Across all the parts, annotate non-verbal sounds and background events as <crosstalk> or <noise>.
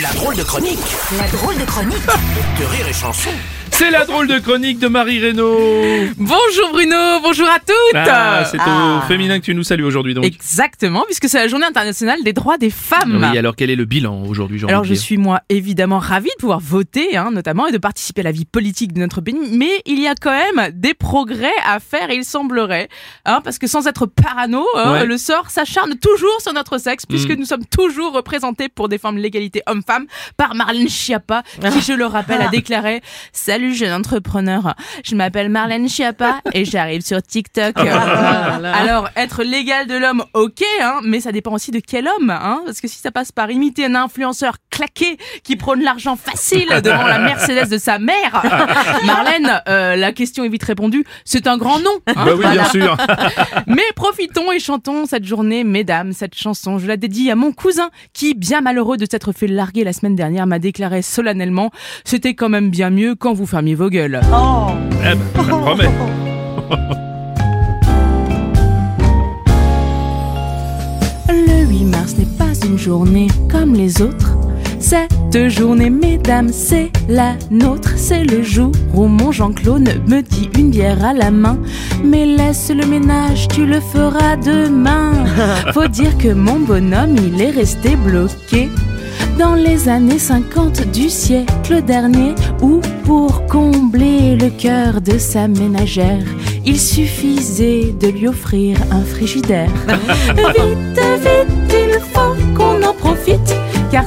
La drôle de chronique La drôle de chronique de Rire et Chanson. C'est la drôle de chronique de Marie Reynaud. Bonjour Bruno, bonjour à toutes Ah, c'est Ah. au féminin que tu nous salues aujourd'hui donc. Exactement, puisque c'est la journée internationale des droits des femmes. Oui, alors quel est le bilan aujourd'hui, Alors je suis moi évidemment ravie de pouvoir voter, hein, notamment, et de participer à la vie politique de notre pays, mais il y a quand même des progrès à faire, il semblerait, hein, parce que sans être parano, hein, Ouais. le sort s'acharne toujours sur notre sexe, puisque Mm. nous sommes toujours représentés pour défendre l'égalité homme-femme par Marlène Schiappa, qui, je le rappelle, a déclaré « Salut jeune entrepreneur, je m'appelle Marlène Schiappa et j'arrive sur TikTok. Alors, être l'égal de l'homme, ok, hein, mais ça dépend aussi de quel homme, hein, parce que si ça passe par imiter un influenceur claqué qui prône l'argent facile devant la Mercedes de sa mère, <laughs> Marlène, euh, la question est vite répondue, c'est un grand nom. hein, Bah oui, voilà. bien sûr. <laughs> Mais profitons et chantons cette journée, mesdames, cette chanson. Je la dédie à mon cousin qui, bien malheureux de s'être fait larguer la semaine dernière, m'a déclaré solennellement c'était quand même bien mieux quand vous fermiez vos gueules. Eh ben, je promets. <laughs> Le 8 mars n'est pas une journée comme les autres. Cette journée, mesdames, c'est la nôtre. C'est le jour où mon Jean-Claude me dit une bière à la main. Mais laisse le ménage, tu le feras demain. <laughs> Faut dire que mon bonhomme, il est resté bloqué. Dans les années 50 du siècle dernier, où pour combler le cœur de sa ménagère, il suffisait de lui offrir un frigidaire. <laughs> vite, vite, il faut qu'on en profite,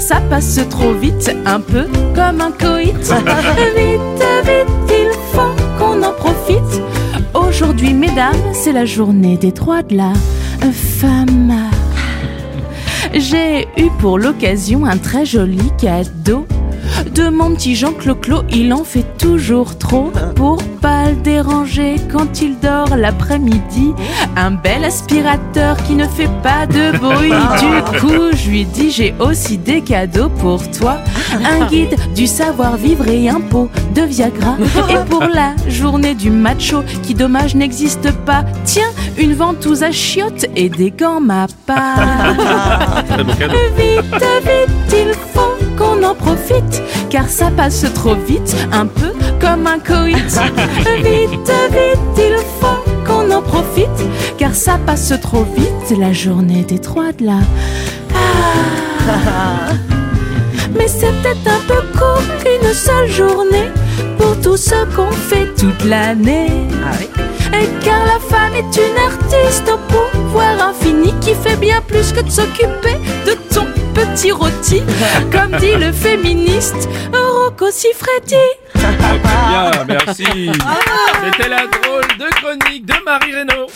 ça passe trop vite, un peu comme un coït. <laughs> vite, vite, il faut qu'on en profite. Aujourd'hui, mesdames, c'est la journée des droits de la femme. J'ai eu pour l'occasion un très joli cadeau. De mon petit Jean Clo-Clo, il en fait toujours trop pour pas le déranger quand il dort l'après-midi. Un bel aspirateur qui ne fait pas de <laughs> bruit. Du coup, je lui dis j'ai aussi des cadeaux pour toi. Un guide du savoir-vivre et un pot de Viagra. Et pour la journée du macho qui dommage n'existe pas, tiens, une ventouse à chiottes et des gants ma part. <laughs> Vite, vite, ça passe trop vite, un peu comme un coït. <laughs> Vite, vite, il faut qu'on en profite, car ça passe trop vite, la journée des droits de la... Ah. Mais c'est peut-être un peu court qu'une seule journée pour tout ce qu'on fait toute l'année. Et car la femme est une artiste au pouvoir infini qui fait bien plus que de s'occuper rôti, comme dit le féministe Rocco Siffredi. Bien, merci. C'était la drôle de chronique de Marie Reynaud.